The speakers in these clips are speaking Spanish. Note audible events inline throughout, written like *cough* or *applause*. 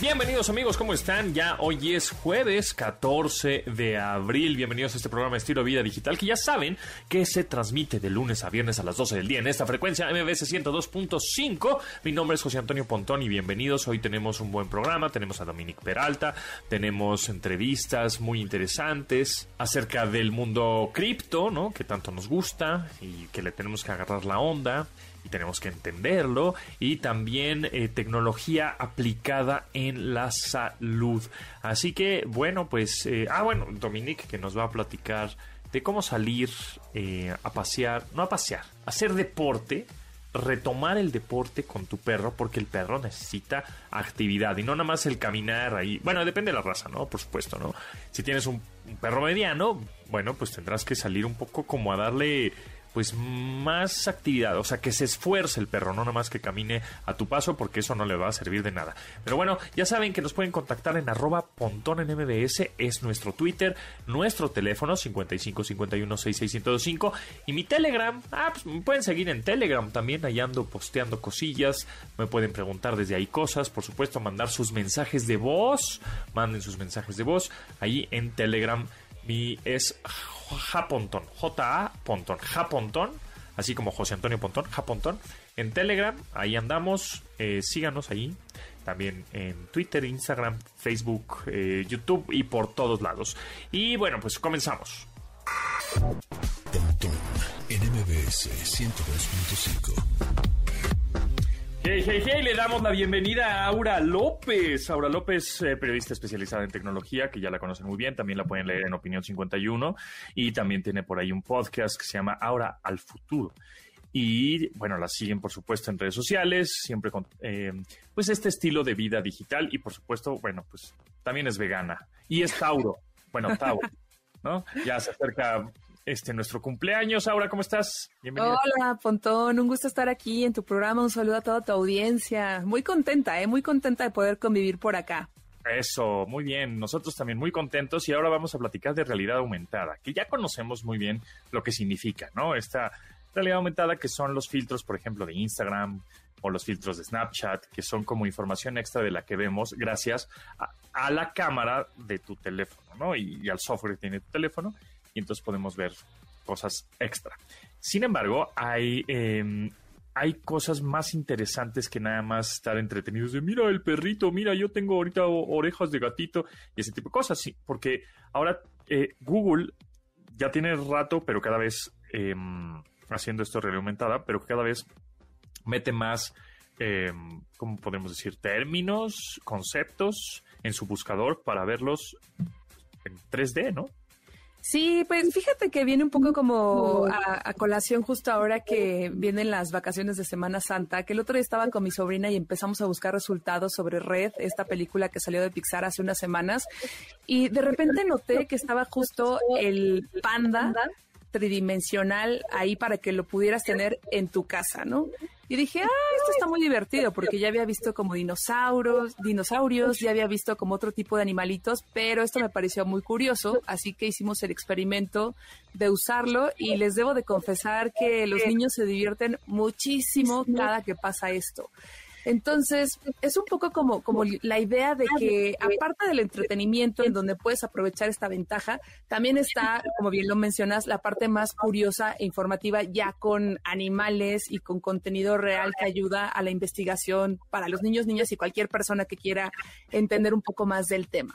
Bienvenidos amigos, ¿cómo están? Ya hoy es jueves 14 de abril. Bienvenidos a este programa Estilo Vida Digital que ya saben que se transmite de lunes a viernes a las 12 del día en esta frecuencia MBS 102.5. Mi nombre es José Antonio Pontón y bienvenidos. Hoy tenemos un buen programa. Tenemos a Dominic Peralta, tenemos entrevistas muy interesantes acerca del mundo cripto, ¿no? Que tanto nos gusta y que le tenemos que agarrar la onda y tenemos que entenderlo y también eh, tecnología aplicada en la salud. Así que bueno, pues, eh, ah bueno, Dominique que nos va a platicar de cómo salir eh, a pasear, no a pasear, hacer deporte retomar el deporte con tu perro porque el perro necesita actividad y no nada más el caminar ahí. Bueno, depende de la raza, ¿no? Por supuesto, ¿no? Si tienes un perro mediano, bueno, pues tendrás que salir un poco como a darle pues más actividad, o sea, que se esfuerce el perro, no nomás que camine a tu paso, porque eso no le va a servir de nada. Pero bueno, ya saben que nos pueden contactar en arroba pontón en MBS, es nuestro Twitter, nuestro teléfono 55 51 66 y mi Telegram, ah, pues me pueden seguir en Telegram también, ahí ando posteando cosillas, me pueden preguntar desde ahí cosas, por supuesto, mandar sus mensajes de voz, manden sus mensajes de voz ahí en Telegram. Mi es Japontón, J-A Pontón, Japontón, así como José Antonio Pontón, Japontón, en Telegram, ahí andamos, eh, síganos ahí, también en Twitter, Instagram, Facebook, eh, YouTube y por todos lados. Y bueno, pues comenzamos. Pontón en MBS 102.5. Hey, le damos la bienvenida a Aura López. Aura López, eh, periodista especializada en tecnología, que ya la conocen muy bien, también la pueden leer en Opinión 51 y también tiene por ahí un podcast que se llama Aura al Futuro. Y bueno, la siguen por supuesto en redes sociales, siempre con eh, pues este estilo de vida digital y por supuesto, bueno, pues también es vegana y es Tauro. Bueno, Tauro, ¿no? Ya se acerca este, nuestro cumpleaños. Aura, ¿cómo estás? Bienvenida. Hola, Pontón, un gusto estar aquí en tu programa. Un saludo a toda tu audiencia. Muy contenta, ¿eh? Muy contenta de poder convivir por acá. Eso, muy bien. Nosotros también muy contentos y ahora vamos a platicar de realidad aumentada, que ya conocemos muy bien lo que significa, ¿no? Esta realidad aumentada que son los filtros, por ejemplo, de Instagram o los filtros de Snapchat, que son como información extra de la que vemos gracias a, la cámara de tu teléfono, ¿no? Y, y al software que tiene tu teléfono entonces podemos ver cosas extra. Sin embargo, hay, em, hay cosas más interesantes que nada más estar entretenidos de mira el perrito, mira yo tengo ahorita orejas de gatito y ese tipo de cosas, sí, porque ahora eh, Google ya tiene rato, pero cada vez em, haciendo esto realidad aumentada, pero cada vez mete más, em, ¿cómo podemos decir? Términos, conceptos en su buscador para verlos en 3D, ¿no? Sí, pues fíjate que viene un poco como a, colación justo ahora que vienen las vacaciones de Semana Santa, que el otro día estaba con mi sobrina y empezamos a buscar resultados sobre Red, esta película que salió de Pixar hace unas semanas, y de repente noté que estaba justo el panda tridimensional ahí para que lo pudieras tener en tu casa, ¿no? Y dije, ah, esto está muy divertido porque ya había visto como dinosaurios, dinosaurios, ya había visto como otro tipo de animalitos, pero esto me pareció muy curioso, así que hicimos el experimento de usarlo y les debo de confesar que los niños se divierten muchísimo cada que pasa esto. Entonces, es un poco como, como la idea de que, aparte del entretenimiento, en donde puedes aprovechar esta ventaja, también está, como bien lo mencionas, la parte más curiosa e informativa, ya con animales y con contenido real que ayuda a la investigación para los niños, niñas y cualquier persona que quiera entender un poco más del tema.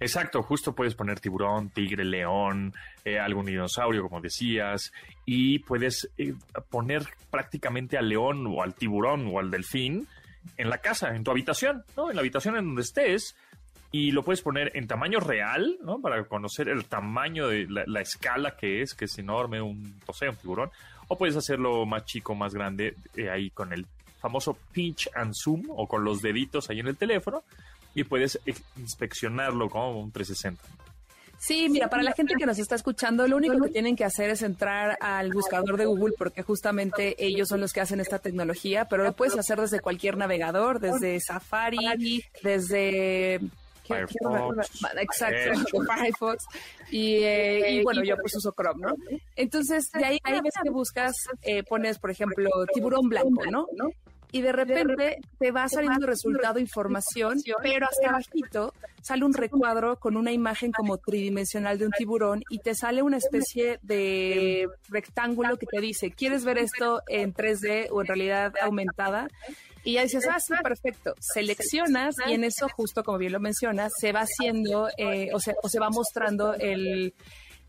Exacto, justo puedes poner tiburón, tigre, león, eh, algún dinosaurio, como decías, y puedes eh, poner prácticamente al león o al tiburón o al delfín en la casa, en tu habitación, ¿no? En la habitación en donde estés, y lo puedes poner en tamaño real, ¿no? Para conocer el tamaño de la, escala que es, que es enorme, un, o un tiburón, o puedes hacerlo más chico, más grande, eh, ahí con el famoso pinch and zoom o con los deditos ahí en el teléfono y puedes inspeccionarlo como un 360. Sí, mira, para la gente que nos está escuchando, lo único que tienen que hacer es entrar al buscador de Google porque justamente ellos son los que hacen esta tecnología, pero lo puedes hacer desde cualquier navegador, desde Safari, desde Firefox. Exacto, *laughs* Firefox. Y, eh, y, bueno, yo pues uso Chrome, ¿no? Entonces, de ahí, ahí ves que buscas, eh, pones, por ejemplo, tiburón blanco, ¿no? Y de repente te va saliendo resultado información, pero hasta abajito sale un recuadro con una imagen como tridimensional de un tiburón y te sale una especie de rectángulo que te dice, ¿quieres ver esto en 3D o en realidad aumentada? Y ya dices, ah, sí, perfecto. Seleccionas y en eso, justo como bien lo mencionas, se va haciendo eh, o, se, o se va mostrando el,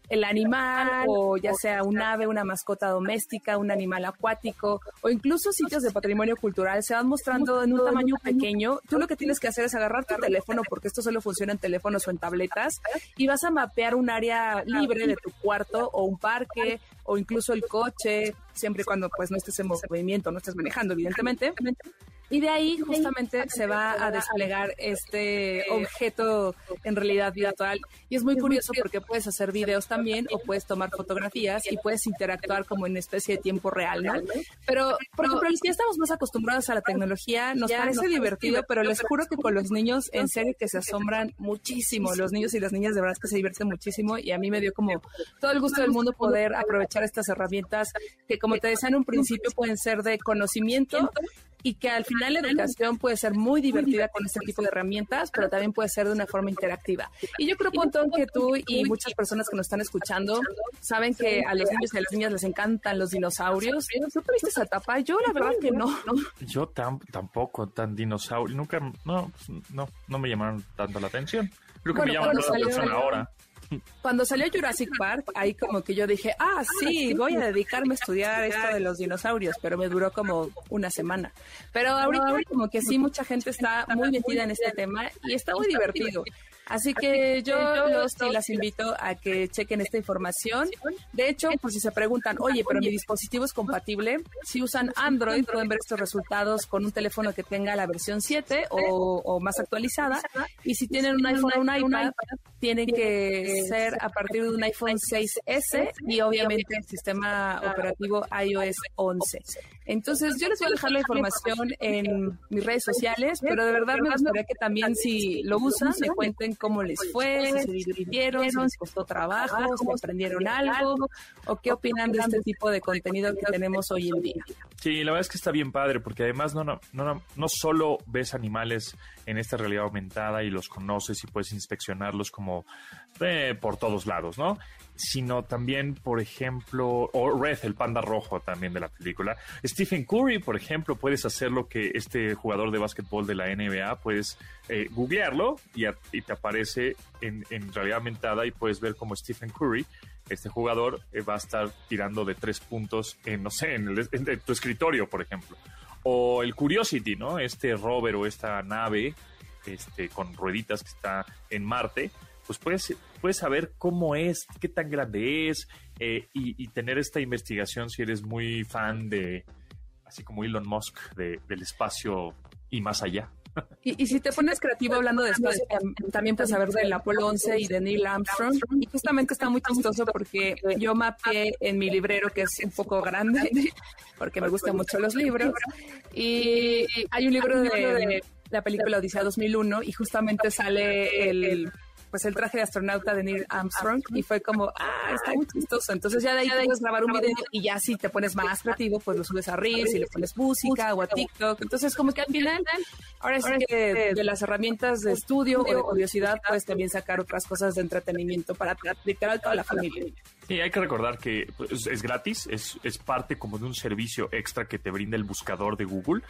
el animal o ya sea un ave, una mascota doméstica, un animal acuático o incluso sitios de patrimonio cultural se van mostrando en un tamaño pequeño. Tú lo que tienes que hacer es agarrar tu teléfono porque esto solo funciona en teléfonos o en tabletas y vas a mapear un área libre de tu cuarto o un parque o incluso el coche, siempre y cuando pues no estés en movimiento, no estés manejando evidentemente. Y de ahí justamente se va a desplegar este objeto en realidad virtual. Y es muy curioso porque puedes hacer videos también o puedes tomar fotografías y puedes interactuar como en especie de tiempo real, ¿no? Pero, por ejemplo, los que estamos más acostumbrados a la tecnología, nos parece divertido, pero les juro que con los niños, en serio, que se asombran muchísimo. Los niños y las niñas de verdad que se divierten muchísimo y a mí me dio como todo el gusto del mundo poder aprovechar estas herramientas que, como te decía en un principio, pueden ser de conocimiento y que al final la educación puede ser muy divertida con este tipo de herramientas, pero también puede ser de una forma interactiva. Y yo creo, Pontón, que tú y muchas personas que nos están escuchando saben que a los niños y a las niñas les encantan los dinosaurios. ¿Tú tuviste esa etapa? Yo la verdad que no. Yo tampoco tan dinosaurio, nunca, no, no, no me llamaron tanto la atención. Creo que me llaman la atención ahora. Cuando salió Jurassic Park, ahí como que yo dije, ah, sí, voy a dedicarme a estudiar esto de los dinosaurios, pero me duró como una semana. Pero ahorita como que sí, mucha gente está muy metida en este tema y está muy divertido. Así que yo los y las invito a que chequen esta información. De hecho, por si se preguntan, oye, pero mi dispositivo es compatible, si usan Android pueden ver estos resultados con un teléfono que tenga la versión 7 o, más actualizada. Y si tienen un iPhone o un iPad, tienen que ser a partir de un iPhone 6S y obviamente el sistema operativo iOS 11. Entonces, yo les voy a dejar la información en mis redes sociales, pero de verdad me gustaría que también si lo usan, me cuenten cómo les fue, si se divirtieron, si les costó trabajo, si aprendieron algo, o qué opinan de este tipo de contenido que tenemos hoy en día. Sí, la verdad es que está bien padre, porque además no, no, no, no solo ves animales en esta realidad aumentada y los conoces y puedes inspeccionarlos como eh, por todos lados, ¿no? Sino también, por ejemplo, o Red, el panda rojo también de la película. Stephen Curry, por ejemplo, puedes hacer lo que este jugador de básquetbol de la NBA, puedes eh, googlearlo y, te aparece en, realidad aumentada y puedes ver como Stephen Curry este jugador eh, va a estar tirando de tres puntos en, no sé, en, en, tu escritorio, por ejemplo. O el Curiosity, ¿no? Este rover o esta nave este, con rueditas que está en Marte, pues puedes, puedes saber cómo es, qué tan grande es eh, y, tener esta investigación si eres muy fan de, así como Elon Musk, del espacio y más allá. Y, si te pones creativo hablando de espacio, también puedes saber del Apolo 11 y de Neil Armstrong. Y justamente está muy chistoso porque yo mapeé en mi librero, que es un poco grande, *laughs* porque me gustan mucho los libros. Y hay un libro de la película Odisea 2001 y justamente sale el pues el traje de astronauta de Neil Armstrong y fue como, ah, está muy chistoso. Entonces ya de ahí puedes grabar un video y ya si te pones más creativo, pues lo subes a Reels y le pones música o a TikTok. Entonces como que al final, ahora sí que de las herramientas de estudio o de curiosidad, puedes también sacar otras cosas de entretenimiento para literal toda la familia. Sí, hay que recordar que pues, es gratis, es, es parte como de un servicio extra que te brinda el buscador de Google,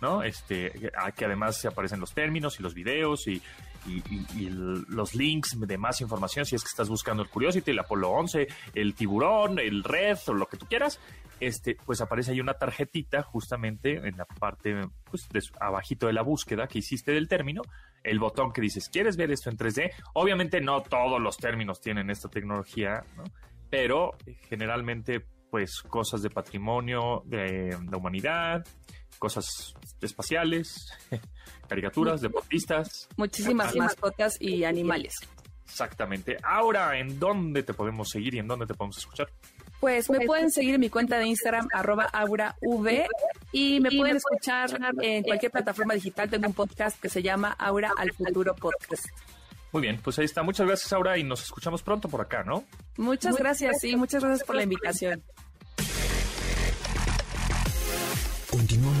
¿no? Este, que además se aparecen los términos y los videos y, y, los links de más información si es que estás buscando el Curiosity, el Apolo 11, el tiburón, el Red o lo que tú quieras, este, pues aparece ahí una tarjetita justamente en la parte pues, de, abajito de la búsqueda que hiciste del término, el botón que dices, ¿quieres ver esto en 3D? Obviamente no todos los términos tienen esta tecnología, pero generalmente pues cosas de patrimonio de la humanidad, cosas espaciales, *laughs* caricaturas, deportistas. Muchísimas mascotas y animales. Exactamente. Ahora, ¿en dónde te podemos seguir y en dónde te podemos escuchar? Pues me pueden seguir en mi cuenta de Instagram, arroba aurav, y me pueden escuchar en cualquier plataforma digital. Tengo un podcast que se llama Aura al Futuro Podcast. Muy bien, pues ahí está. Muchas gracias, Aura, y nos escuchamos pronto por acá, ¿no? Muchas gracias, sí, muchas gracias por la invitación.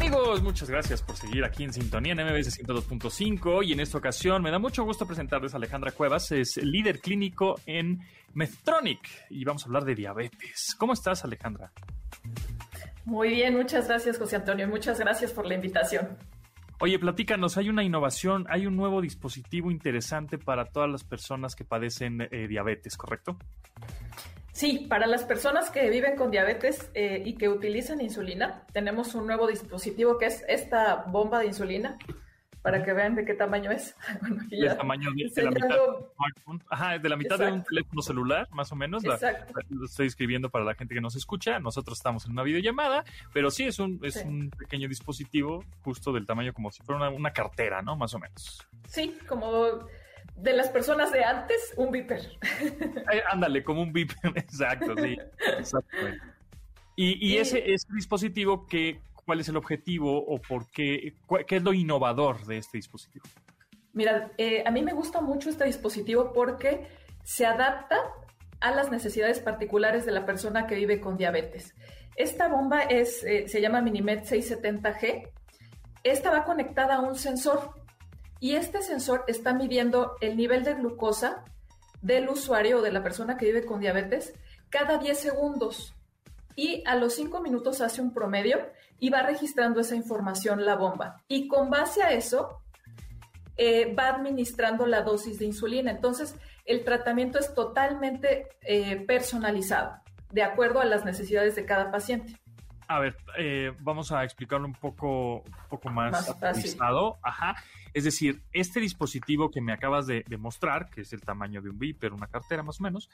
Amigos, muchas gracias por seguir aquí en Sintonía en MBS 102.5 y en esta ocasión me da mucho gusto presentarles a Alejandra Cuevas, es líder clínico en Medtronic y vamos a hablar de diabetes. ¿Cómo estás, Alejandra? Muy bien, muchas gracias, José Antonio, muchas gracias por la invitación. Oye, platícanos, hay una innovación, hay un nuevo dispositivo interesante para todas las personas que padecen eh, diabetes, ¿correcto? Sí, para las personas que viven con diabetes eh, y que utilizan insulina, tenemos un nuevo dispositivo que es esta bomba de insulina para que vean de qué tamaño es. *laughs* Bueno, aquí ya tamaño de, de la mitad. Ajá, de la mitad Exacto. de un teléfono celular, más o menos. Exacto. La, lo estoy escribiendo para la gente que nos escucha. Nosotros estamos en una videollamada, pero sí es un, es sí. un pequeño dispositivo justo del tamaño como si fuera una, una cartera, ¿no? Más o menos. Sí, como de las personas de antes, un viper. *laughs* Eh, ándale, como un viper, *laughs* exacto, sí. Exactamente. Y, y, ese, ese dispositivo que cuál es el objetivo o por qué, qué es lo innovador de este dispositivo. Mira, eh, a mí me gusta mucho este dispositivo porque se adapta a las necesidades particulares de la persona que vive con diabetes. Esta bomba es, eh, se llama Minimed 670G. Esta va conectada a un sensor y este sensor está midiendo el nivel de glucosa del usuario o de la persona que vive con diabetes cada 10 segundos. Y a los 5 minutos hace un promedio y va registrando esa información la bomba. Y con base a eso, eh, va administrando la dosis de insulina. Entonces, el tratamiento es totalmente eh, personalizado, de acuerdo a las necesidades de cada paciente. A ver, eh, vamos a explicarlo un poco, un poco más, más. Ajá. Es decir, este dispositivo que me acabas de, de, mostrar, que es el tamaño de un Viper, una cartera más o menos,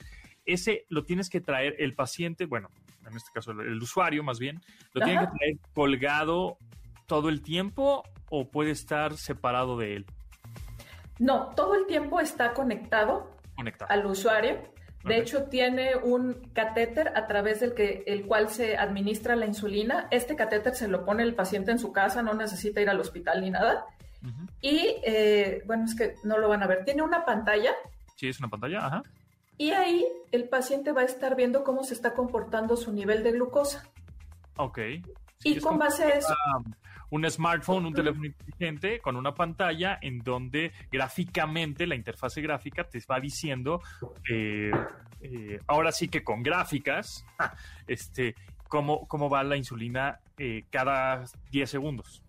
ese lo tienes que traer el paciente, bueno, en este caso el, el usuario más bien, lo Ajá. tiene que traer colgado todo el tiempo o puede estar separado de él. No, todo el tiempo está conectado, conectado. al usuario. De okay. hecho, tiene un catéter a través del que, el cual se administra la insulina. Este catéter se lo pone el paciente en su casa, no necesita ir al hospital ni nada. Uh -huh. Y eh, bueno, es que no lo van a ver. Tiene una pantalla. Sí, es una pantalla, ajá. Y ahí el paciente va a estar viendo cómo se está comportando su nivel de glucosa. Ok. Sí, y con base a eso. Un smartphone, un teléfono inteligente con una pantalla en donde gráficamente la interfase gráfica te va diciendo, eh, eh, ahora sí que con gráficas, *laughs* este, cómo, cómo va la insulina eh, cada 10 segundos.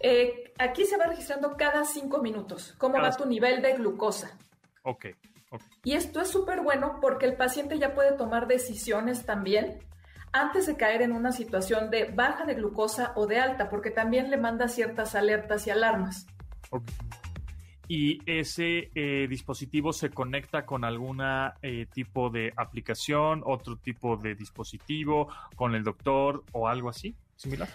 Eh, aquí se va registrando cada 5 minutos cómo cada va tu nivel de glucosa. Ok. okay. Y esto es súper bueno porque el paciente ya puede tomar decisiones también antes de caer en una situación de baja de glucosa o de alta, porque también le manda ciertas alertas y alarmas. Okay. ¿Y ese eh, dispositivo se conecta con algún eh, tipo de aplicación, otro tipo de dispositivo, con el doctor o algo así similar?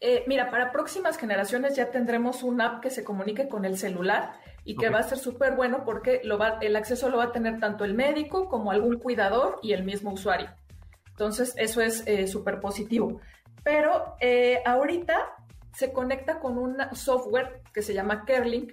Eh, mira, para próximas generaciones ya tendremos una app que se comunique con el celular y que okay. va a ser súper bueno porque lo va, el acceso lo va a tener tanto el médico como algún cuidador y el mismo usuario. Entonces, eso es eh, súper positivo. Pero eh, ahorita se conecta con un software que se llama Kerlink,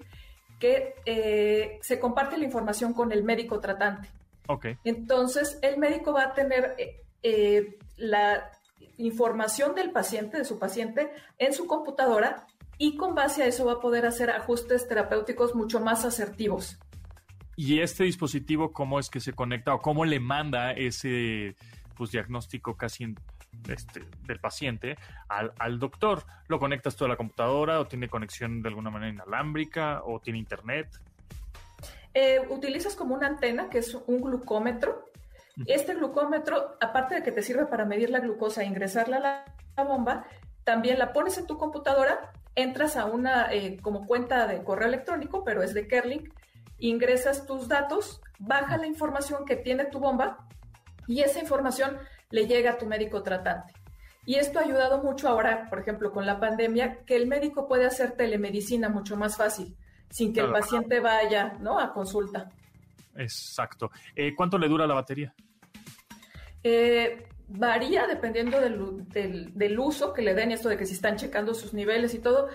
que eh, se comparte la información con el médico tratante. Okay. Entonces, el médico va a tener eh, la información del paciente, de su paciente, en su computadora y con base a eso va a poder hacer ajustes terapéuticos mucho más asertivos. ¿Y este dispositivo cómo es que se conecta o cómo le manda ese pues, diagnóstico casi en, este, del paciente al, al, doctor. ¿Lo conectas tú a la computadora o tiene conexión de alguna manera inalámbrica o tiene internet? Eh, utilizas como una antena que es un glucómetro. Este glucómetro, aparte de que te sirve para medir la glucosa e ingresarla a la, la bomba, también la pones en tu computadora, entras a una eh, como cuenta de correo electrónico, pero es de Kerlink, ingresas tus datos, baja la información que tiene tu bomba y esa información le llega a tu médico tratante. Y esto ha ayudado mucho ahora, por ejemplo, con la pandemia, que el médico puede hacer telemedicina mucho más fácil, sin que el paciente vaya ¿no? a consulta. Exacto. Eh, ¿Cuánto le dura la batería? Eh, varía dependiendo del, del, uso que le den, esto de que si están checando sus niveles y todo,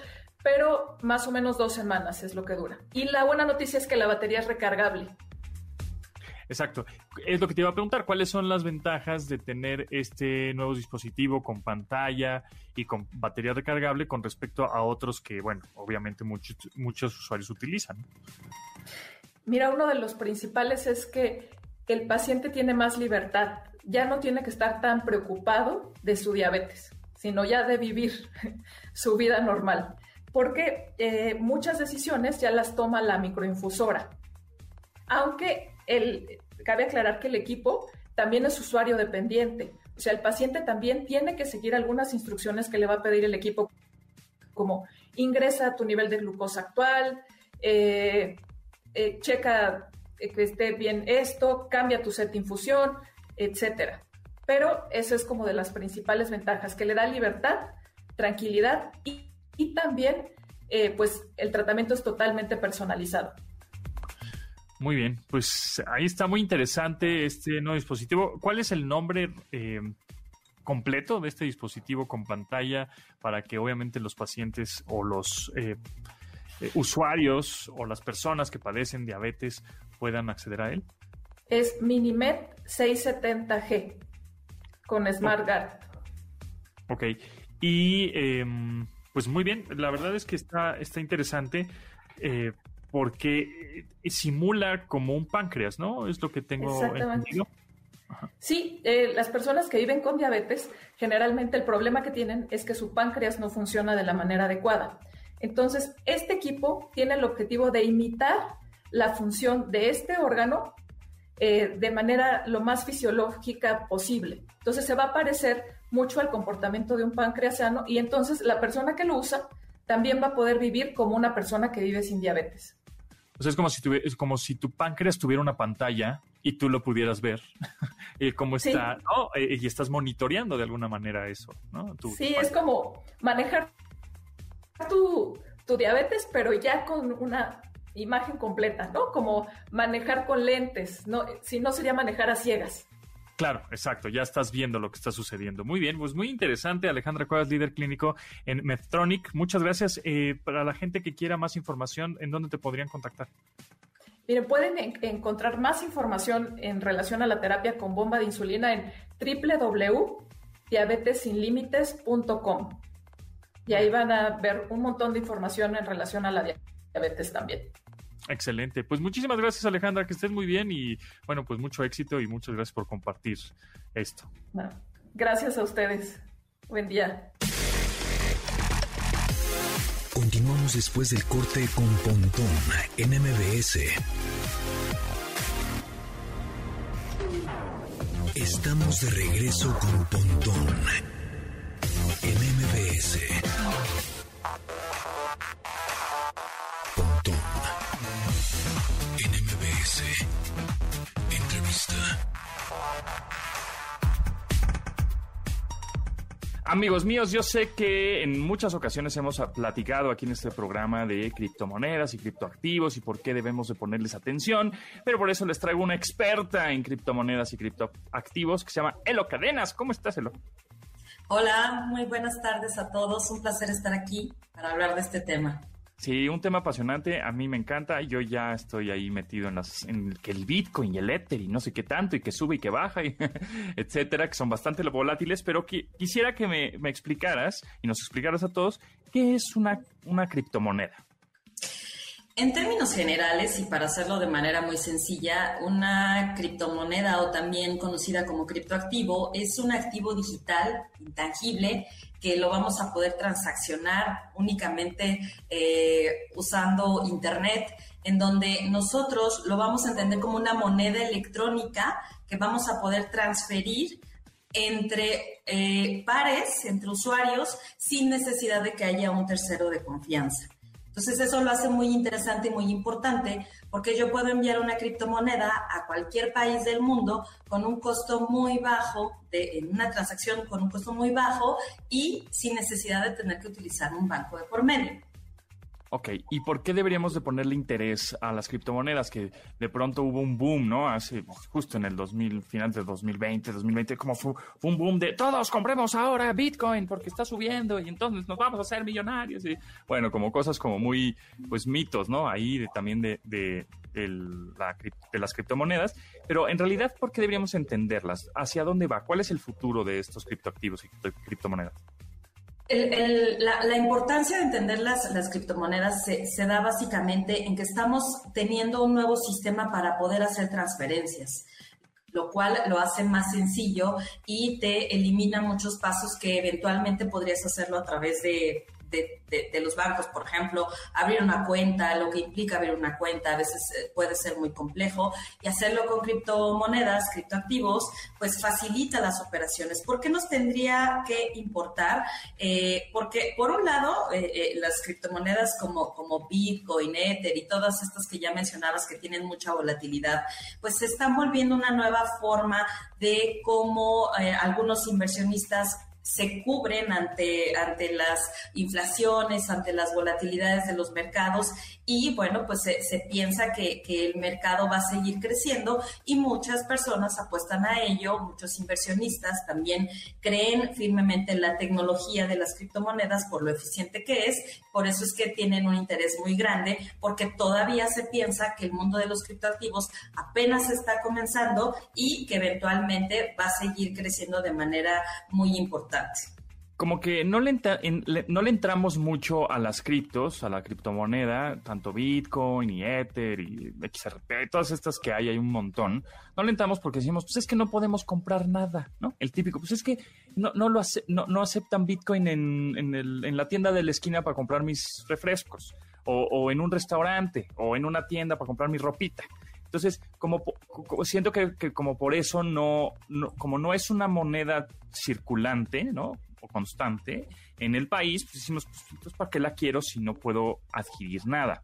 pero más o menos dos semanas es lo que dura. Y la buena noticia es que la batería es recargable. Exacto. Es lo que te iba a preguntar, ¿cuáles son las ventajas de tener este nuevo dispositivo con pantalla y con batería recargable con respecto a otros que, bueno, obviamente muchos, usuarios utilizan? Mira, uno de los principales es que el paciente tiene más libertad, ya no tiene que estar tan preocupado de su diabetes, sino ya de vivir *laughs* su vida normal, porque eh, muchas decisiones ya las toma la microinfusora, aunque cabe aclarar que el equipo también es usuario dependiente, o sea, el paciente también tiene que seguir algunas instrucciones que le va a pedir el equipo, como ingresa tu nivel de glucosa actual, eh, eh, checa que esté bien esto, cambia tu set de infusión, etcétera. Pero eso es como de las principales ventajas, que le da libertad, tranquilidad y, también, eh, pues, el tratamiento es totalmente personalizado. Muy bien, pues ahí está muy interesante este nuevo dispositivo. ¿Cuál es el nombre eh, completo de este dispositivo con pantalla para que obviamente los pacientes o los eh, usuarios o las personas que padecen diabetes puedan acceder a él? Es Minimed 670G con SmartGuard. Ok, y em, pues muy bien, la verdad es que está, está interesante eh, porque eh, simula como un páncreas, ¿no? Es lo que tengo entendido. Sí, eh, las personas que viven con diabetes, generalmente el problema que tienen es que su páncreas no funciona de la manera adecuada. Entonces, este equipo tiene el objetivo de imitar la función de este órgano eh, de manera lo más fisiológica posible. Entonces se va a parecer mucho al comportamiento de un páncreas sano y entonces la persona que lo usa también va a poder vivir como una persona que vive sin diabetes. O sea, es como si, es como si tu páncreas tuviera una pantalla y tú lo pudieras ver, *laughs* eh, cómo está, eh, y estás monitoreando de alguna manera eso, ¿no? sí, es como manejar tu, tu diabetes, pero ya con una imagen completa, ¿no? Como manejar con lentes, no, si no sería manejar a ciegas. Claro, exacto, ya estás viendo lo que está sucediendo. Muy bien, pues muy interesante. Alejandra Cuevas, líder clínico en Medtronic. Muchas gracias. Eh, para la gente que quiera más información, ¿en dónde te podrían contactar? Miren, pueden encontrar más información en relación a la terapia con bomba de insulina en www.diabetesinlimites.com. Y ahí van a ver un montón de información en relación a la diabetes también. Excelente. Pues muchísimas gracias Alejandra, que estés muy bien y bueno, pues mucho éxito y muchas gracias por compartir esto. gracias a ustedes. Buen día. Continuamos después del corte con Pontón en MBS. Estamos de regreso con Pontón en MBS. Amigos míos, yo sé que en muchas ocasiones hemos platicado aquí en este programa de criptomonedas y criptoactivos y por qué debemos de ponerles atención, pero por eso les traigo una experta en criptomonedas y criptoactivos que se llama Elo Cadenas. ¿Cómo estás, Elo? Hola, muy buenas tardes a todos. Un placer estar aquí para hablar de este tema. Sí, un tema apasionante, a mí me encanta, yo ya estoy ahí metido en, las, en que el Bitcoin y el Ether y no sé qué tanto y que sube y que baja, *laughs* etcétera, que son bastante volátiles, pero quisiera que me, explicaras y nos explicaras a todos qué es una criptomoneda. En términos generales y para hacerlo de manera muy sencilla, una criptomoneda o también conocida como criptoactivo es un activo digital intangible que lo vamos a poder transaccionar únicamente eh, usando Internet, en donde nosotros lo vamos a entender como una moneda electrónica que vamos a poder transferir entre eh, pares, entre usuarios, sin necesidad de que haya un tercero de confianza. Entonces eso lo hace muy interesante y muy importante porque yo puedo enviar una criptomoneda a cualquier país del mundo con un costo muy bajo, de, en una transacción con un costo muy bajo y sin necesidad de tener que utilizar un banco de por medio. Ok, ¿y por qué deberíamos de ponerle interés a las criptomonedas? Que de pronto hubo un boom, ¿no? Hace justo en el 2000, final de 2020, 2020, como fue, un boom de todos compremos ahora Bitcoin porque está subiendo y entonces nos vamos a hacer millonarios. Y bueno, como cosas como muy, pues mitos, ¿no? Ahí también de, de, de las criptomonedas. Pero en realidad, ¿por qué deberíamos entenderlas? ¿Hacia dónde va? ¿Cuál es el futuro de estos criptoactivos y criptomonedas? La, importancia de entender las, las criptomonedas se, se, da básicamente en que estamos teniendo un nuevo sistema para poder hacer transferencias lo cual lo hace más sencillo y te elimina muchos pasos que eventualmente podrías hacerlo a través de de, los bancos, por ejemplo, abrir una cuenta, lo que implica abrir una cuenta, a veces eh, puede ser muy complejo, y hacerlo con criptomonedas, criptoactivos, pues facilita las operaciones. ¿Por qué nos tendría que importar? Eh, porque, por un lado, eh, las criptomonedas como, como Bitcoin, Ether y todas estas que ya mencionabas que tienen mucha volatilidad, pues se están volviendo una nueva forma de cómo algunos inversionistas se cubren ante, ante las inflaciones, ante las volatilidades de los mercados y bueno, pues se, piensa que, que, el mercado va a seguir creciendo y muchas personas apuestan a ello, muchos inversionistas también creen firmemente en la tecnología de las criptomonedas por lo eficiente que es, por eso es que tienen un interés muy grande porque todavía se piensa que el mundo de los criptoactivos apenas está comenzando y que eventualmente va a seguir creciendo de manera muy importante. Como que no le, no le entramos mucho a las criptos, a la criptomoneda, tanto Bitcoin y Ether y XRP, todas estas que hay, hay un montón. No le entramos porque decimos, pues es que no podemos comprar nada, ¿no? El típico, pues es que no, no, lo no, aceptan Bitcoin en, en, la tienda de la esquina para comprar mis refrescos, o, en un restaurante, o en una tienda para comprar mi ropita. Entonces, como, siento que, como por eso no, como no es una moneda circulante, ¿no? O constante en el país, pues decimos, pues entonces, ¿para qué la quiero si no puedo adquirir nada?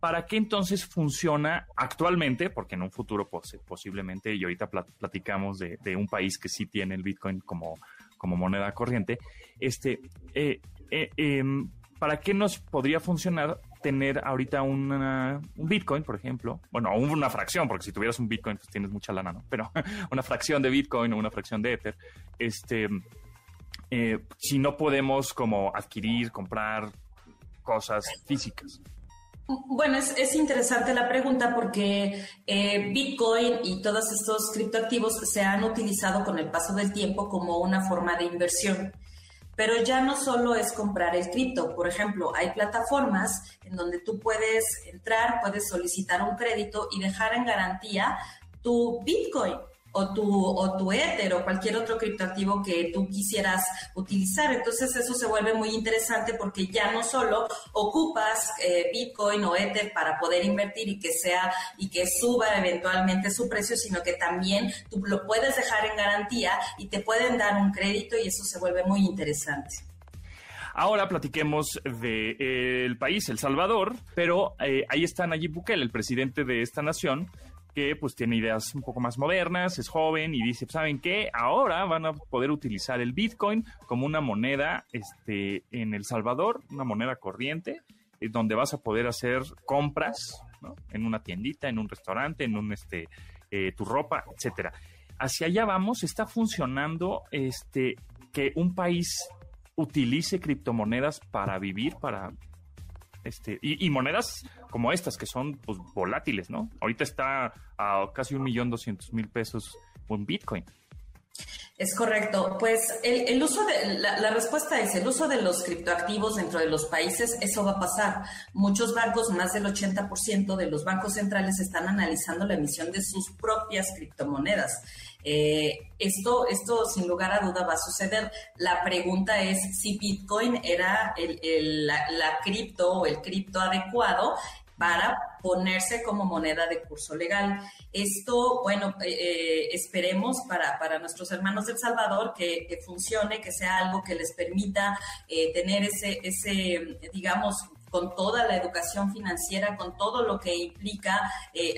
¿Para qué entonces funciona actualmente? Porque en un futuro posiblemente, y ahorita platicamos de, un país que sí tiene el Bitcoin como, como moneda corriente, este, eh, eh, em, ¿para qué nos podría funcionar tener ahorita un Bitcoin, por ejemplo, bueno, una fracción, porque si tuvieras un Bitcoin, pues tienes mucha lana, ¿no? *laughs* Pero una fracción de Bitcoin o una fracción de Ether, este, eh, si no podemos como adquirir, comprar cosas físicas. Bueno, es, interesante la pregunta porque eh, Bitcoin y todos estos criptoactivos se han utilizado con el paso del tiempo como una forma de inversión. Pero ya no solo es comprar el cripto. Por ejemplo, hay plataformas en donde tú puedes entrar, puedes solicitar un crédito y dejar en garantía tu Bitcoin o tu, o tu Ether o cualquier otro criptoactivo que tú quisieras utilizar. Entonces eso se vuelve muy interesante porque ya no solo ocupas eh, Bitcoin o Ether para poder invertir y que sea y que suba eventualmente su precio, sino que también tú lo puedes dejar en garantía y te pueden dar un crédito y eso se vuelve muy interesante. Ahora platiquemos del de, país, El Salvador, pero eh, ahí está Nayib Bukele, el presidente de esta nación, que pues tiene ideas un poco más modernas, es joven y dice, ¿saben qué? Ahora van a poder utilizar el Bitcoin como una moneda este, en El Salvador, una moneda corriente, eh, donde vas a poder hacer compras ¿no? en una tiendita, en un restaurante, en un este, eh, tu ropa, etcétera. Hacia allá vamos, está funcionando este, que un país utilice criptomonedas para vivir, para este, y, monedas como estas que son pues, volátiles, ¿no? Ahorita está a casi un millón doscientos mil pesos un Bitcoin. Es correcto. Pues el, uso de la, respuesta es el uso de los criptoactivos dentro de los países, eso va a pasar. Muchos bancos, más del 80% de los bancos centrales están analizando la emisión de sus propias criptomonedas. Eh, esto, esto sin lugar a duda va a suceder. La pregunta es si Bitcoin era el, la cripto o el cripto adecuado para ponerse como moneda de curso legal. Esto, bueno, eh, eh, esperemos para, para, nuestros hermanos del Salvador que, funcione, que sea algo que les permita eh, tener ese, ese, digamos, con toda la educación financiera, con todo lo que implica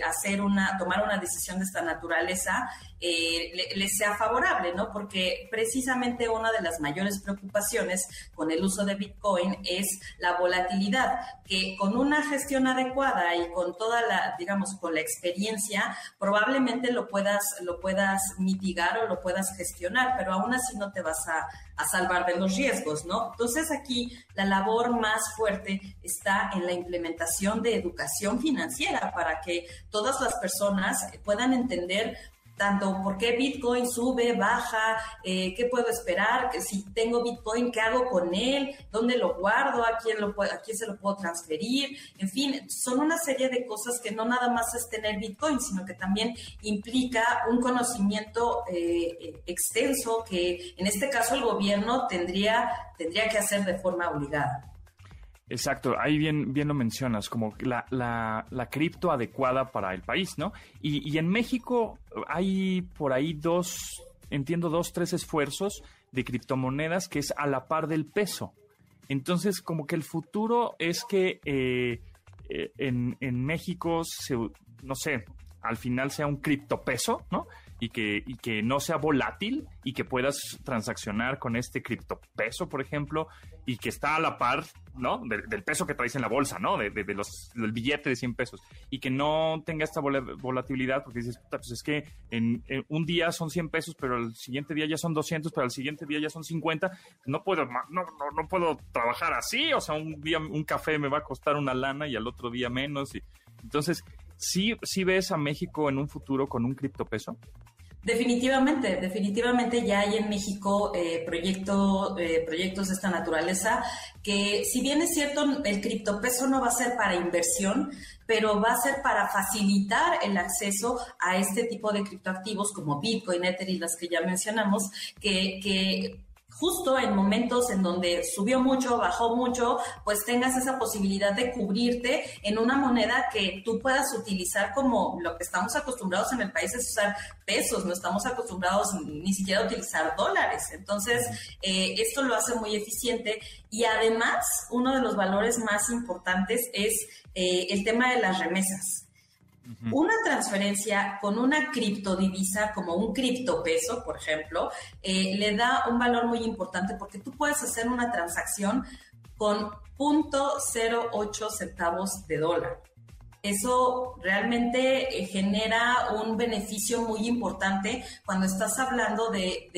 hacer una, tomar una decisión de esta naturaleza, eh, les sea favorable, ¿no? Porque precisamente una de las mayores preocupaciones con el uso de Bitcoin es la volatilidad, que con una gestión adecuada y con toda la, digamos, con la experiencia, probablemente lo puedas, lo puedas mitigar o lo puedas gestionar, pero aún así no te vas a, a salvar de los riesgos, ¿no? Entonces aquí la labor más fuerte está en la implementación de educación financiera para que todas las personas puedan entender tanto por qué Bitcoin sube, baja, eh, qué puedo esperar, que si tengo Bitcoin, qué hago con él, dónde lo guardo, a quién, lo, a quién se lo puedo transferir, en fin, son una serie de cosas que no nada más es tener Bitcoin, sino que también implica un conocimiento eh, extenso que en este caso el gobierno tendría, tendría que hacer de forma obligada. Exacto, ahí bien, bien lo mencionas, como la, la, la cripto adecuada para el país, ¿no? Y, y, en México hay por ahí dos, entiendo, dos, tres esfuerzos de criptomonedas que es a la par del peso. Entonces, como que el futuro es que eh, eh, en, en México, se, no sé, al final sea un criptopeso, ¿no? Y que, y que no sea volátil y que puedas transaccionar con este criptopeso, por ejemplo, y que está a la par, ¿no? del peso que traes en la bolsa, ¿no? De, de, los, del billete de 100 pesos. Y que no tenga esta volatilidad, porque dices, pues es que en, un día son 100 pesos, pero el siguiente día ya son 200, pero al siguiente día ya son 50. No puedo, no, no, no puedo trabajar así. O sea, un día un café me va a costar una lana y al otro día menos. Y, entonces, ¿sí, sí ves a México en un futuro con un criptopeso? Definitivamente, definitivamente ya hay en México eh, eh, proyectos de esta naturaleza que si bien es cierto el criptopeso no va a ser para inversión, pero va a ser para facilitar el acceso a este tipo de criptoactivos como Bitcoin, Ether y las que ya mencionamos, que justo en momentos en donde subió mucho, bajó mucho, pues tengas esa posibilidad de cubrirte en una moneda que tú puedas utilizar como lo que estamos acostumbrados en el país es usar pesos, no estamos acostumbrados ni siquiera a utilizar dólares. Entonces, eh, esto lo hace muy eficiente y además uno de los valores más importantes es eh, el tema de las remesas. Una transferencia con una criptodivisa como un criptopeso, por ejemplo, eh, le da un valor muy importante porque tú puedes hacer una transacción con 0.08 centavos de dólar. Eso realmente eh, genera un beneficio muy importante cuando estás hablando de,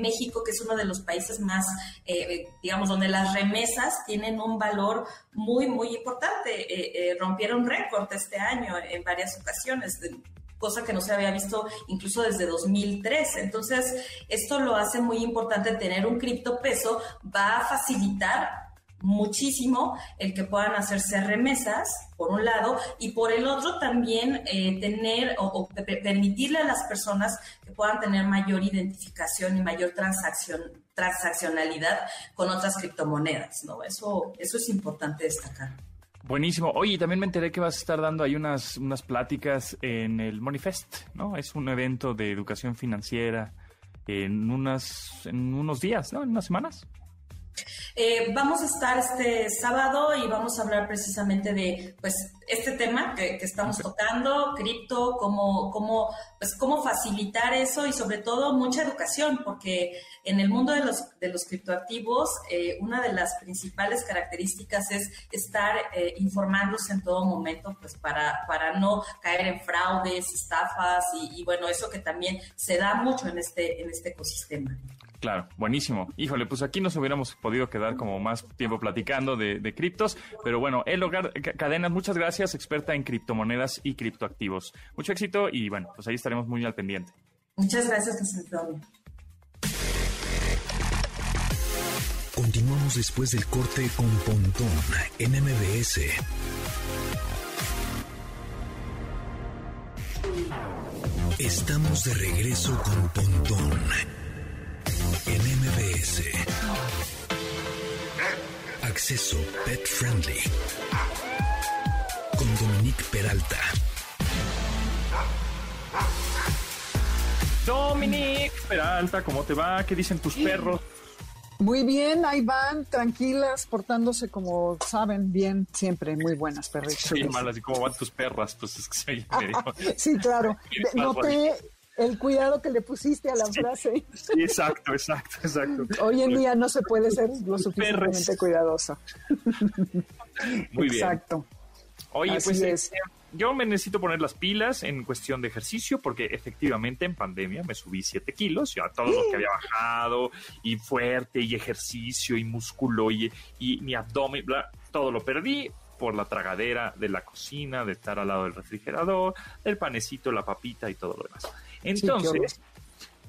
México, que es uno de los países más, eh, digamos, donde las remesas tienen un valor muy, muy importante. Eh, rompieron récord este año en varias ocasiones cosa que no se había visto incluso desde 2003. Entonces, esto lo hace muy importante tener un criptopeso, va a facilitar muchísimo el que puedan hacerse remesas, por un lado, y por el otro también eh, tener o, permitirle a las personas que puedan tener mayor identificación y mayor transacción, transaccionalidad con otras criptomonedas, ¿no? Eso, eso es importante destacar. Buenísimo. Oye, también me enteré que vas a estar dando ahí unas, unas pláticas en el Monifest, ¿no? Es un evento de educación financiera en, unas, en unos días, ¿no? En unas semanas. Eh, vamos a estar este sábado y vamos a hablar precisamente de pues este tema que, estamos tocando, cripto, cómo, cómo, pues, cómo facilitar eso y sobre todo mucha educación, porque en el mundo de los, de los criptoactivos eh, una de las principales características es estar eh, informándose en todo momento pues para, para no caer en fraudes, estafas y, y bueno, eso que también se da mucho en este, en este ecosistema. Claro, buenísimo. Híjole, pues aquí nos hubiéramos podido quedar como más tiempo platicando de, criptos, pero bueno, El Hogar Cadenas, muchas gracias, experta en criptomonedas y criptoactivos. Mucho éxito y bueno, pues ahí estaremos muy al pendiente. Muchas gracias, José Antonio. Continuamos después del corte con Pontón en MBS. Estamos de regreso con Pontón en MBS. Acceso Pet Friendly. Con Dominique Peralta. Dominique Peralta, ¿cómo te va? ¿Qué dicen tus perros? Muy bien, ahí van, tranquilas, portándose como saben, bien, siempre muy buenas perritas. Sí, mal, así como van tus perras, pues es que soy *laughs* medio... sí, claro. *laughs* Noté el cuidado que le pusiste a la frase. Sí, exacto, exacto, exacto. Hoy en día no se puede ser lo suficientemente cuidadoso. Muy bien. Exacto. Oye, pues es. Eh, yo me necesito poner las pilas en cuestión de ejercicio porque efectivamente en pandemia me subí 7 kilos, ya todo lo que había bajado y fuerte y ejercicio y músculo y, y mi abdomen, bla, todo lo perdí por la tragadera de la cocina, de estar al lado del refrigerador, el panecito, la papita y todo lo demás. Entonces,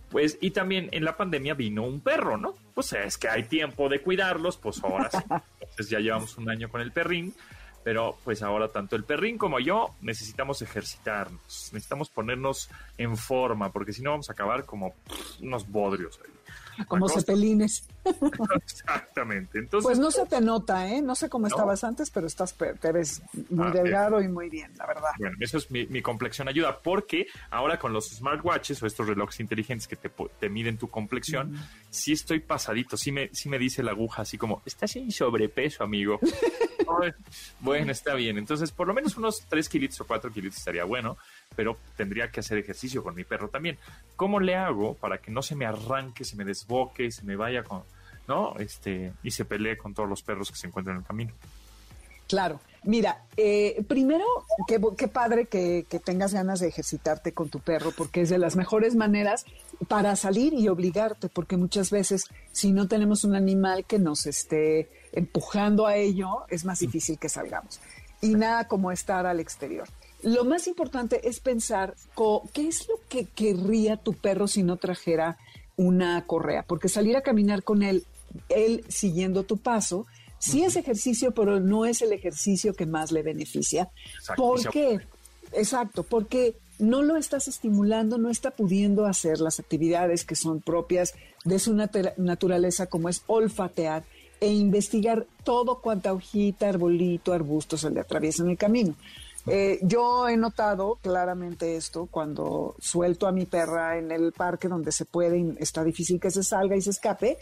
pues, y también en la pandemia vino un perro, ¿no? Pues es que hay tiempo de cuidarlos, pues ahora sí. *laughs* Entonces ya llevamos un año con el perrín pero pues ahora tanto el perrín como yo necesitamos ejercitarnos, necesitamos ponernos en forma, porque si no vamos a acabar como unos bodrios ahí. Como cepelines. *laughs* Exactamente. Entonces, pues no se te nota, ¿eh? No sé cómo estabas antes, pero estás te ves muy ah, delgado y muy bien, la verdad. Bueno, eso es mi, complexión ayuda, porque ahora con los smartwatches o estos relojes inteligentes que te, miden tu complexión, sí estoy pasadito, sí me, sí me dice la aguja así como, estás en sobrepeso, amigo. *laughs* bueno, está bien. Entonces, por lo menos unos 3 kilitos o 4 kilitos estaría bueno, pero tendría que hacer ejercicio con mi perro también. ¿Cómo le hago para que no se me arranque, se me desboque, se me vaya con, ¿no? Este, y se pelee con todos los perros que se encuentran en el camino? Claro. Mira, eh, primero, qué, qué padre que, que, tengas ganas de ejercitarte con tu perro, porque es de las mejores maneras para salir y obligarte, porque muchas veces si no tenemos un animal que nos esté empujando a ello, es más difícil que salgamos. Y nada como estar al exterior. Lo más importante es pensar qué es lo que querría tu perro si no trajera una correa, porque salir a caminar con él, él siguiendo tu paso, sí es ejercicio, pero no es el ejercicio que más le beneficia. ¿Por qué? Exacto, porque no lo estás estimulando, no está pudiendo hacer las actividades que son propias de su naturaleza, como es olfatear e investigar todo cuanta hojita, arbolito, arbusto se le atraviesa en el camino. Eh, yo he notado claramente esto cuando suelto a mi perra en el parque donde se puede, está difícil que se salga y se escape,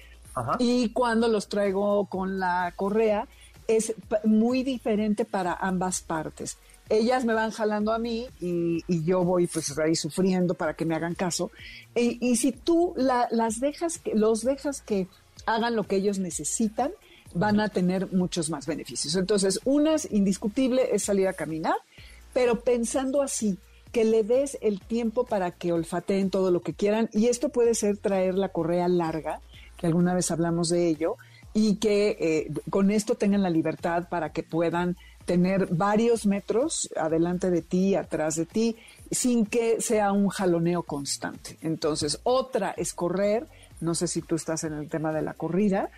y cuando los traigo con la correa es muy diferente para ambas partes. Ellas me van jalando a mí y, yo voy pues ahí sufriendo para que me hagan caso. Y si tú las dejas, los dejas que hagan lo que ellos necesitan, van a tener muchos más beneficios. Entonces, unas indiscutible es salir a caminar, pero pensando así, que le des el tiempo para que olfateen todo lo que quieran, y esto puede ser traer la correa larga, que alguna vez hablamos de ello, y que eh, con esto tengan la libertad para que puedan tener varios metros adelante de ti, atrás de ti, sin que sea un jaloneo constante. Entonces, otra es correr, no sé si tú estás en el tema de la corrida.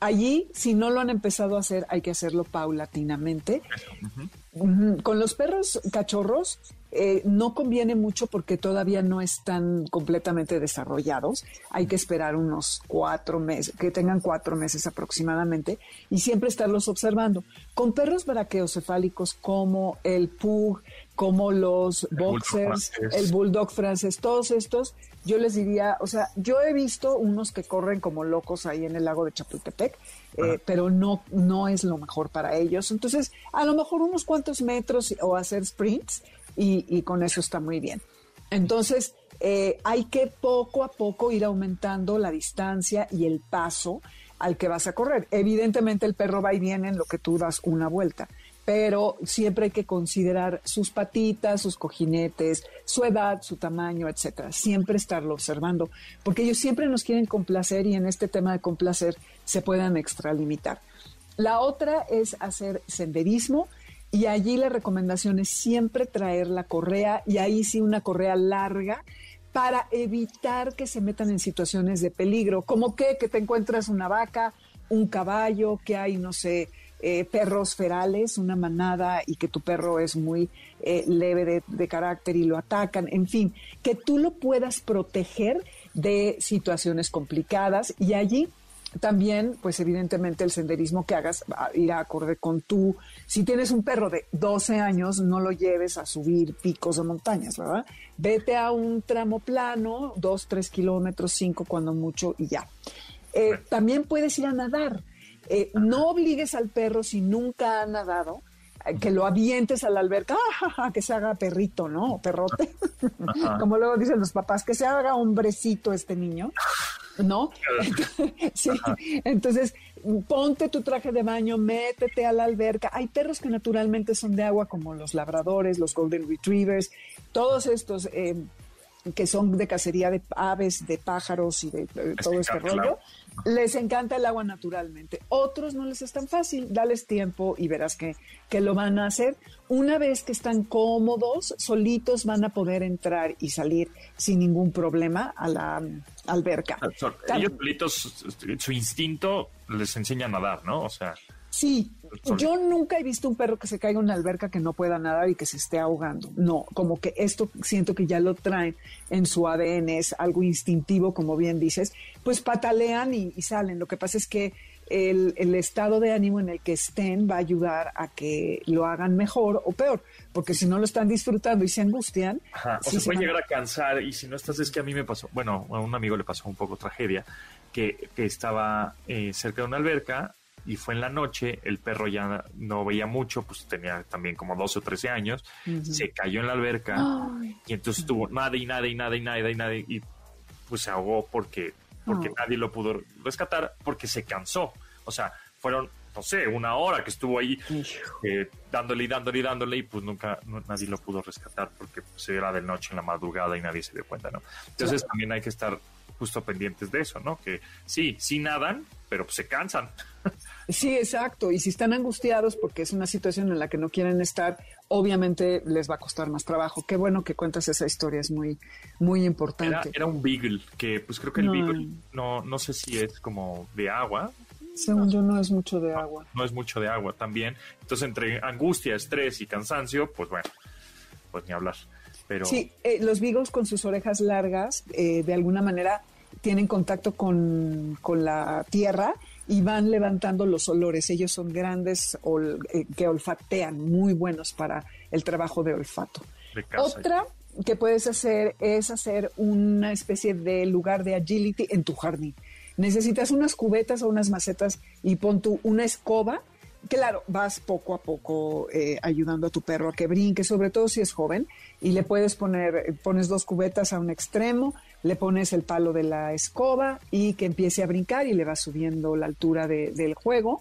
Allí, si no lo han empezado a hacer, hay que hacerlo paulatinamente. Con los perros cachorros, eh, no conviene mucho porque todavía no están completamente desarrollados. Hay que esperar unos cuatro meses, que tengan cuatro meses aproximadamente, y siempre estarlos observando. Con perros braqueocefálicos como el pug, como los boxers, el bulldog francés, todos estos, yo les diría, o sea, yo he visto unos que corren como locos ahí en el lago de Chapultepec, eh, pero no, no es lo mejor para ellos. Entonces, a lo mejor unos cuantos metros o hacer sprints y, con eso está muy bien. Entonces, eh, hay que poco a poco ir aumentando la distancia y el paso al que vas a correr. Evidentemente el perro va y viene en lo que tú das una vuelta, pero siempre hay que considerar sus patitas, sus cojinetes, su edad, su tamaño, etcétera. Siempre estarlo observando, porque ellos siempre nos quieren complacer y en este tema de complacer se puedan extralimitar. La otra es hacer senderismo y allí la recomendación es siempre traer la correa y ahí sí una correa larga para evitar que se metan en situaciones de peligro, como que, que te encuentras una vaca, un caballo, que hay, no sé, eh, perros ferales, una manada y que tu perro es muy eh, leve de, de, carácter y lo atacan, en fin, que tú lo puedas proteger de situaciones complicadas y allí también, pues evidentemente el senderismo que hagas va a ir acorde con tú. Si tienes un perro de 12 años, no lo lleves a subir picos o montañas, ¿verdad? Vete a un tramo plano, 2, 3 kilómetros, 5 cuando mucho y ya. Eh, también puedes ir a nadar. Eh, no obligues al perro si nunca ha nadado eh, que lo avientes a la alberca, ¡ah, que se haga perrito, ¿no? O perrote. *laughs* Como luego dicen los papás, que se haga hombrecito este niño, ¿no? *laughs* sí. Entonces, ponte tu traje de baño, métete a la alberca. Hay perros que naturalmente son de agua, como los labradores, los golden retrievers, todos estos eh, que son de cacería de aves, de pájaros y de, todo este rollo. Les encanta el agua naturalmente. Otros no les es tan fácil. Dales tiempo y verás que, que lo van a hacer. Una vez que están cómodos, solitos van a poder entrar y salir sin ningún problema a la um, alberca. Ellos solitos, su instinto les enseña a nadar, ¿no? O sea. Sí, yo nunca he visto un perro que se caiga en una alberca que no pueda nadar y que se esté ahogando. No, como que esto siento que ya lo traen en su ADN, es algo instintivo, como bien dices, pues patalean y, salen. Lo que pasa es que el, estado de ánimo en el que estén va a ayudar a que lo hagan mejor o peor, porque si no lo están disfrutando y se angustian. o se, puede llegar a cansar y si no estás, es que a mí me pasó, bueno, a un amigo le pasó un poco tragedia, que, estaba eh, cerca de una alberca y fue en la noche, el perro ya no veía mucho, pues tenía también como 12 o 13 años, se cayó en la alberca y entonces tuvo nada y nada y nada y nada y nada y pues se ahogó porque, porque nadie lo pudo rescatar porque se cansó. O sea, fueron, no sé, una hora que estuvo ahí eh, dándole y dándole y dándole y pues nunca nadie lo pudo rescatar porque pues, era de noche en la madrugada y nadie se dio cuenta, ¿no? Entonces también hay que estar justo pendientes de eso, ¿no? Que sí, sí nadan, pero pues se cansan. *laughs* Sí, exacto. Y si están angustiados porque es una situación en la que no quieren estar, obviamente les va a costar más trabajo. Qué bueno que cuentas esa historia, es muy, muy importante. Era, un beagle, que pues creo que el beagle no, no sé si es como de agua. Según yo no es mucho de agua. No, es mucho de agua también. Entonces entre angustia, estrés y cansancio, pues bueno, pues ni hablar. Pero... Sí, eh, los beagles con sus orejas largas, eh, de alguna manera tienen contacto con, con la tierra y van levantando los olores. Ellos son grandes eh, que olfatean, muy buenos para el trabajo de olfato. Otra que puedes hacer es hacer una especie de lugar de agility en tu jardín. Necesitas unas cubetas o unas macetas y pon tú una escoba. Claro, vas poco a poco eh, ayudando a tu perro a que brinque, sobre todo si es joven, y le puedes poner, pones dos cubetas a un extremo, le pones el palo de la escoba y que empiece a brincar y le va subiendo la altura del juego.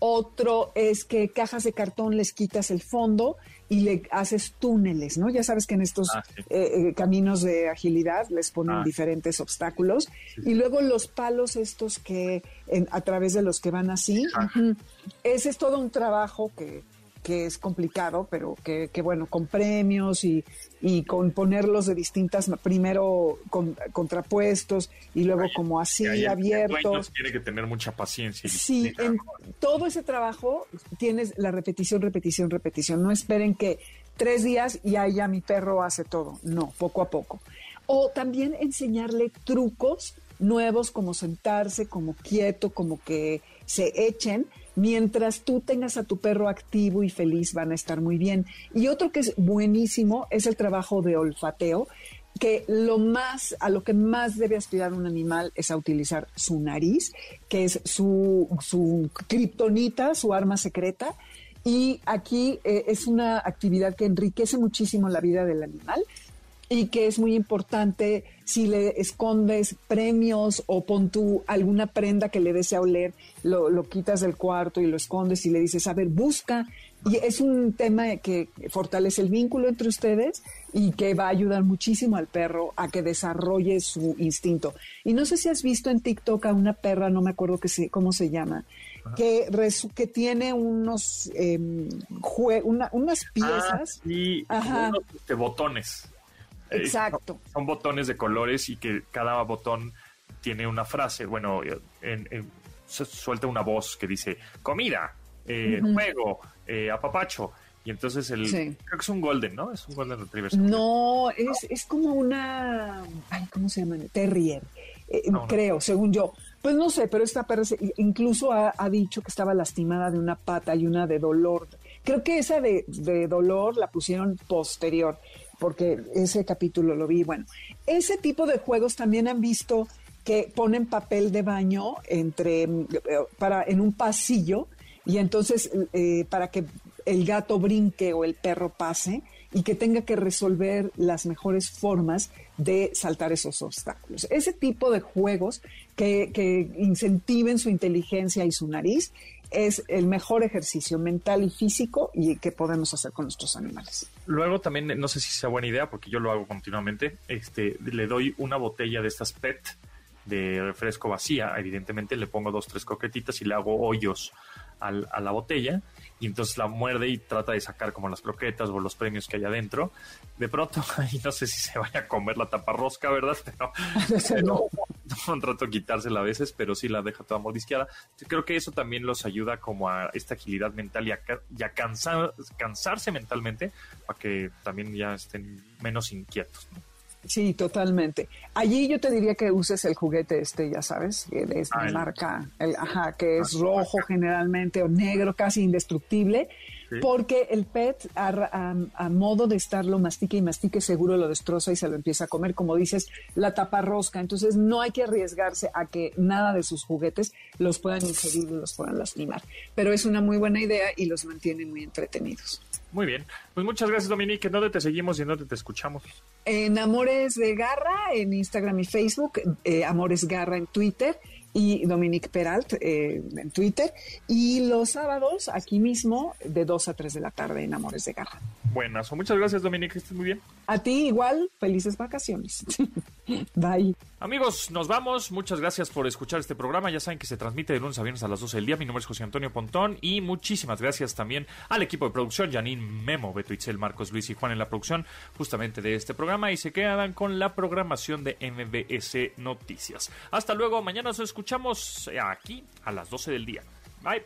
Otro es que cajas de cartón les quitas el fondo y le haces túneles, ¿no? Ya sabes que en estos ah, eh, eh, caminos de agilidad les ponen ah. diferentes obstáculos y luego los palos estos que a través de los que van así, ese es todo un trabajo que, que es complicado, pero que, bueno, con premios y, y, con ponerlos de distintas, primero con, contrapuestos y luego como así abiertos. tiene que tener mucha paciencia. Sí, en todo ese trabajo tienes la repetición, repetición, repetición. No esperen que tres días y ahí ya mi perro hace todo. No, poco a poco. O también enseñarle trucos nuevos como sentarse, como quieto, como que se echen Mientras tú tengas a tu perro activo y feliz, van a estar muy bien. Y otro que es buenísimo es el trabajo de olfateo, que lo más, a lo que más debe aspirar un animal es a utilizar su nariz, que es su, su kriptonita, su arma secreta. Y aquí eh, es una actividad que enriquece muchísimo la vida del animal y que es muy importante si le escondes premios o pon tú alguna prenda que le desea oler, lo, lo, quitas del cuarto y lo escondes y le dices, a ver, busca. Y es un tema que fortalece el vínculo entre ustedes y que va a ayudar muchísimo al perro a que desarrolle su instinto. Y no sé si has visto en TikTok a una perra, no me acuerdo que se, cómo se llama, que, que tiene unos em, unas ah, piezas. y de botones. Eh, Exacto. son botones de colores y que cada botón tiene una frase. Bueno, en, suelta una voz que dice comida, eh, juego, eh, apapacho. Y entonces el. Creo que es un Golden, ¿no? Es un Golden Retriever. No, es, es como una. Ay, ¿cómo se llama? Terrier. creo, según yo. Pues no sé, pero esta perra incluso ha, dicho que estaba lastimada de una pata y una de dolor. Creo que esa de, de dolor la pusieron posterior porque ese capítulo lo vi. Bueno, ese tipo de juegos también han visto que ponen papel de baño entre eh, para en un pasillo y entonces eh, para que el gato brinque o el perro pase y que tenga que resolver las mejores formas de saltar esos obstáculos. Ese tipo de juegos que, que incentiven su inteligencia y su nariz es el mejor ejercicio mental y físico y que podemos hacer con nuestros animales. Luego también, no sé si sea buena idea, porque yo lo hago continuamente, este, le doy una botella de estas PET de refresco vacía, evidentemente le pongo dos, tres coquetitas y le hago hoyos a la botella y entonces la muerde y trata de sacar como las croquetas o los premios que hay adentro. De pronto, *laughs* ahí no sé si se vaya a comer la tapa rosca, ¿verdad? Pero, *laughs* no. *laughs* no, trato de quitársela a veces, pero sí la deja toda mordisqueada. Creo que eso también los ayuda como a esta agilidad mental y a, y cansar, cansarse mentalmente para que también ya estén menos inquietos. Sí, totalmente. Allí yo te diría que uses el juguete este, ya sabes, que es ah, marca, el, ajá, que es rojo generalmente o negro, casi indestructible, porque el pet a, modo de estarlo mastique y mastique seguro lo destroza y se lo empieza a comer, como dices, la tapa rosca. Entonces no hay que arriesgarse a que nada de sus juguetes los puedan ingerir y los puedan lastimar. Pero es una muy buena idea y los mantiene muy entretenidos. Muy bien. Pues muchas gracias, Dominique. ¿En dónde te seguimos y en dónde te escuchamos? En Amores de Garra, en Instagram y Facebook, eh, Amores Garra en Twitter y Dominique Peralt eh, en Twitter. Y los sábados, aquí mismo, de 2 a 3 de la tarde en Amores de Garra. Buenas. Muchas gracias, Dominique. Que estés muy bien. A ti igual. Felices vacaciones. *laughs* Bye. Amigos, nos vamos. Muchas gracias por escuchar este programa. Ya saben que se transmite de lunes a viernes a las 12 del día. Mi nombre es José Antonio Pontón. Y muchísimas gracias también al equipo de producción, Janine Memo, Beto Itzel, Marcos Luis y Juan en la producción justamente de este programa. Y se quedan con la programación de MBS Noticias. Hasta luego. Mañana nos escuchamos aquí a las 12 del día. Bye.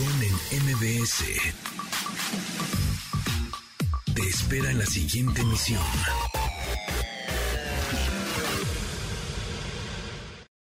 en MBS. Te espera en la siguiente emisión.